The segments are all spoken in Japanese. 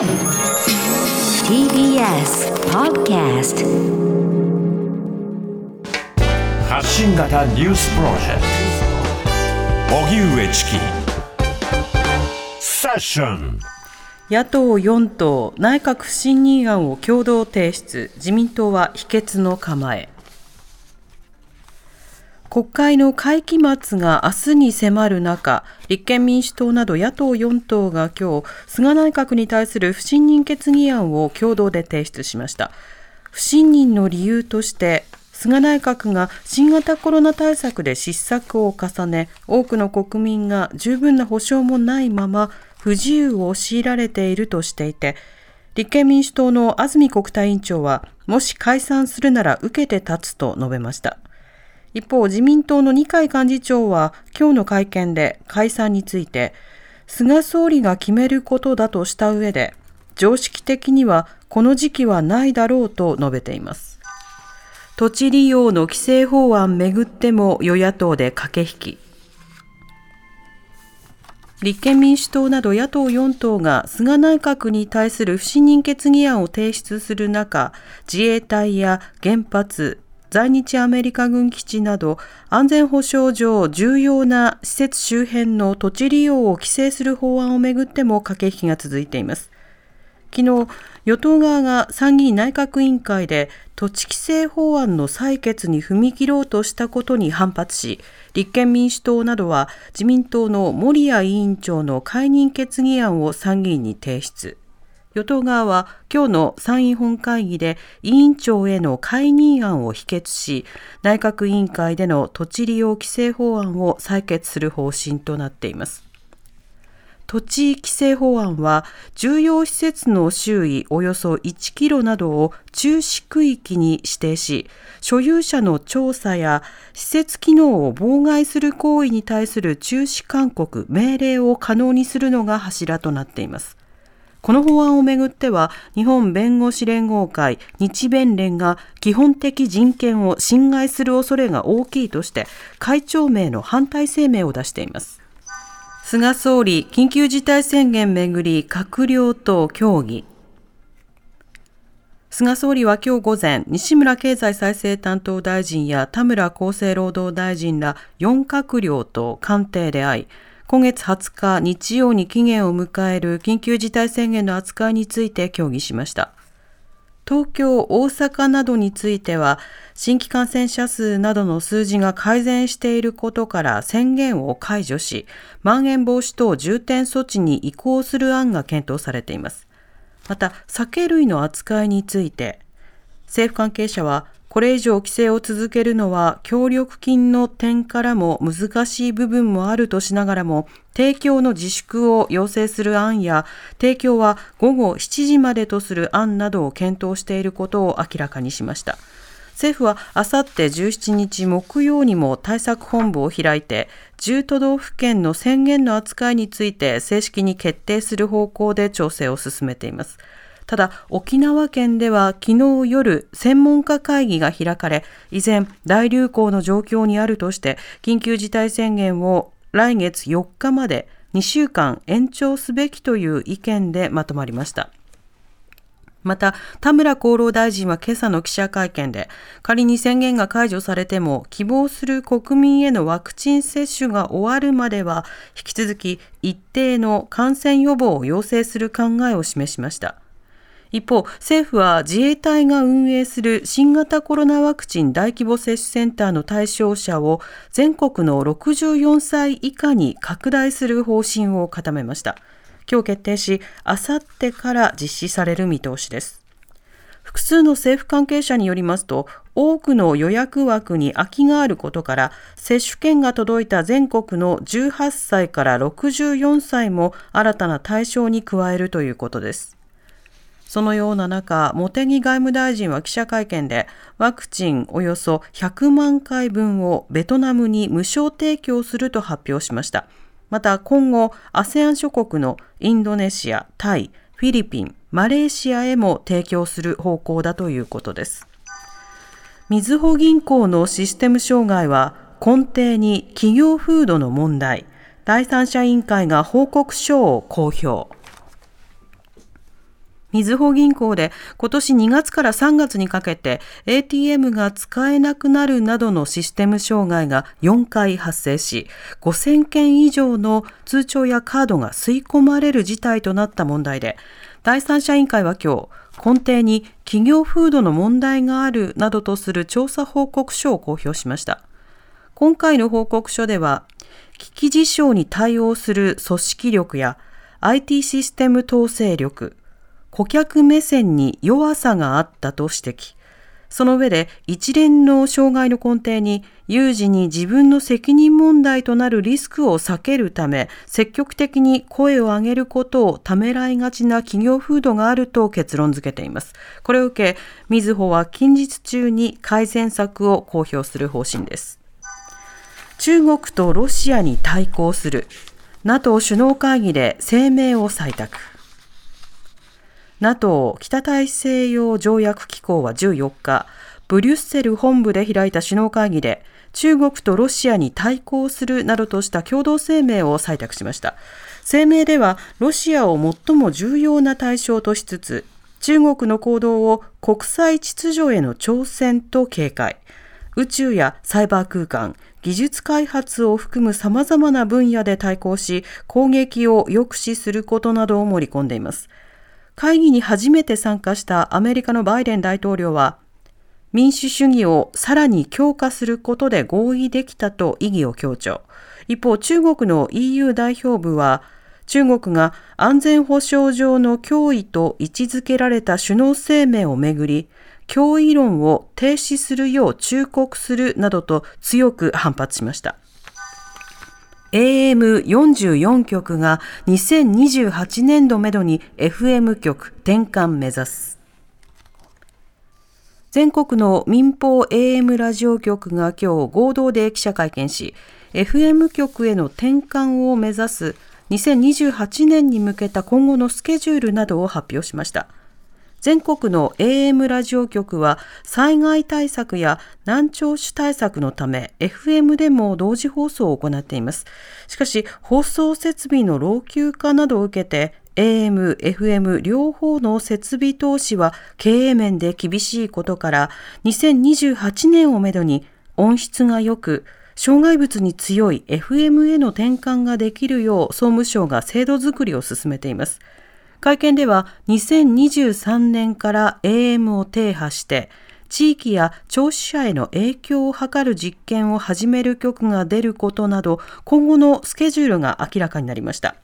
TBS Podcast 発信型ニュースプロジェクト。荻上チキ。セッション。野党4党内閣不信任案を共同提出。自民党は否決の構え国会の会期末が明日に迫る中、立憲民主党など野党4党が今日、菅内閣に対する不信任決議案を共同で提出しました。不信任の理由として、菅内閣が新型コロナ対策で失策を重ね、多くの国民が十分な保障もないまま不自由を強いられているとしていて、立憲民主党の安住国対委員長は、もし解散するなら受けて立つと述べました。一方、自民党の二階幹事長は今日の会見で解散について、菅総理が決めることだとした上で、常識的にはこの時期はないだろうと述べています。土地利用の規制法案めぐっても与野党で駆け引き。立憲民主党など野党4党が菅内閣に対する不信任決議案を提出する中、自衛隊や原発、在日アメリカ軍基地など安全保障上重要な施設周辺の土地利用を規制する法案をめぐっても駆け引きが続いています。昨日、与党側が参議院内閣委員会で土地規制法案の採決に踏み切ろうとしたことに反発し、立憲民主党などは自民党の森谷委員長の解任決議案を参議院に提出。与党側は今日の参院本会議で委員長への解任案を否決し、内閣委員会での土地利用規制法案を採決する方針となっています。土地規制法案は重要施設の周囲およそ1キロなどを中止区域に指定し、所有者の調査や施設機能を妨害する行為に対する中止勧告、命令を可能にするのが柱となっています。この法案をめぐっては、日本弁護士連合会、日弁連が基本的人権を侵害する恐れが大きいとして、会長名の反対声明を出しています。菅総理、緊急事態宣言めぐり、閣僚と協議。菅総理は今日午前、西村経済再生担当大臣や田村厚生労働大臣ら4閣僚と官邸で会い、今月20日日曜に期限を迎える緊急事態宣言の扱いについて協議しました。東京、大阪などについては、新規感染者数などの数字が改善していることから宣言を解除し、まん延防止等重点措置に移行する案が検討されています。また、酒類の扱いについて、政府関係者はこれ以上規制を続けるのは協力金の点からも難しい部分もあるとしながらも提供の自粛を要請する案や提供は午後7時までとする案などを検討していることを明らかにしました。政府はあさって17日木曜にも対策本部を開いて10都道府県の宣言の扱いについて正式に決定する方向で調整を進めています。ただ、沖縄県では昨日夜、専門家会議が開かれ、依然、大流行の状況にあるとして、緊急事態宣言を来月4日まで2週間延長すべきという意見でまとまりました。また、田村厚労大臣は今朝の記者会見で、仮に宣言が解除されても、希望する国民へのワクチン接種が終わるまでは、引き続き一定の感染予防を要請する考えを示しました。一方、政府は自衛隊が運営する新型コロナワクチン大規模接種センターの対象者を全国の64歳以下に拡大する方針を固めました。今日決定し、あさってから実施される見通しです。複数の政府関係者によりますと、多くの予約枠に空きがあることから、接種券が届いた全国の18歳から64歳も新たな対象に加えるということです。そのような中、茂木外務大臣は記者会見で、ワクチンおよそ100万回分をベトナムに無償提供すると発表しました。また今後、ASEAN 諸国のインドネシア、タイ、フィリピン、マレーシアへも提供する方向だということです。みずほ銀行のシステム障害は根底に企業風土の問題、第三者委員会が報告書を公表。みずほ銀行で今年2月から3月にかけて ATM が使えなくなるなどのシステム障害が4回発生し5000件以上の通帳やカードが吸い込まれる事態となった問題で第三者委員会は今日根底に企業風土の問題があるなどとする調査報告書を公表しました。今回の報告書では危機事象に対応する組織力や IT システム統制力顧客目線に弱さがあったと指摘。その上で一連の障害の根底に有事に自分の責任問題となるリスクを避けるため積極的に声を上げることをためらいがちな企業風土があると結論付けています。これを受け、みずほは近日中に改善策を公表する方針です。中国とロシアに対抗する NATO 首脳会議で声明を採択。NATO 北大西洋条約機構は14日、ブリュッセル本部で開いた首脳会議で、中国とロシアに対抗するなどとした共同声明を採択しました。声明では、ロシアを最も重要な対象としつつ、中国の行動を国際秩序への挑戦と警戒、宇宙やサイバー空間、技術開発を含む様々な分野で対抗し、攻撃を抑止することなどを盛り込んでいます。会議に初めて参加したアメリカのバイデン大統領は、民主主義をさらに強化することで合意できたと意義を強調。一方、中国の EU 代表部は、中国が安全保障上の脅威と位置づけられた首脳声明をめぐり、脅威論を停止するよう忠告するなどと強く反発しました。AM44 局が2028年度めどに FM 局転換目指す。全国の民放 AM ラジオ局が今日合同で記者会見し、FM 局への転換を目指す2028年に向けた今後のスケジュールなどを発表しました。全国の AM ラジオ局は災害対策や難聴種対策のため FM でも同時放送を行っています。しかし放送設備の老朽化などを受けて AM、FM 両方の設備投資は経営面で厳しいことから2028年をめどに音質が良く障害物に強い FM への転換ができるよう総務省が制度づくりを進めています。会見では2023年から AM を停波して地域や聴取者への影響を図る実験を始める局が出ることなど今後のスケジュールが明らかになりました。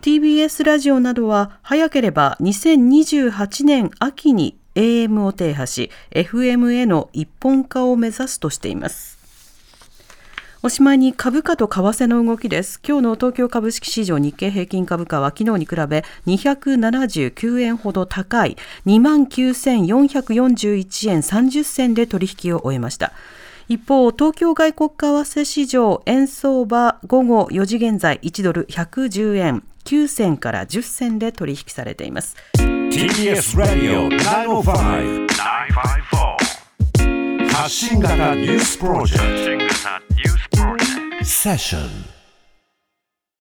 TBS ラジオなどは早ければ2028年秋に AM を停波し FM への一本化を目指すとしています。おしまいに株価と為替の動きです。今日の東京株式市場日経平均株価は昨日に比べ279円ほど高い29,441円30銭で取引を終えました。一方、東京外国為替市場円相場午後4時現在1ドル110円9銭から10銭で取引されています。TBS ラディオ905-954発信型ニュースプロジェクトセッション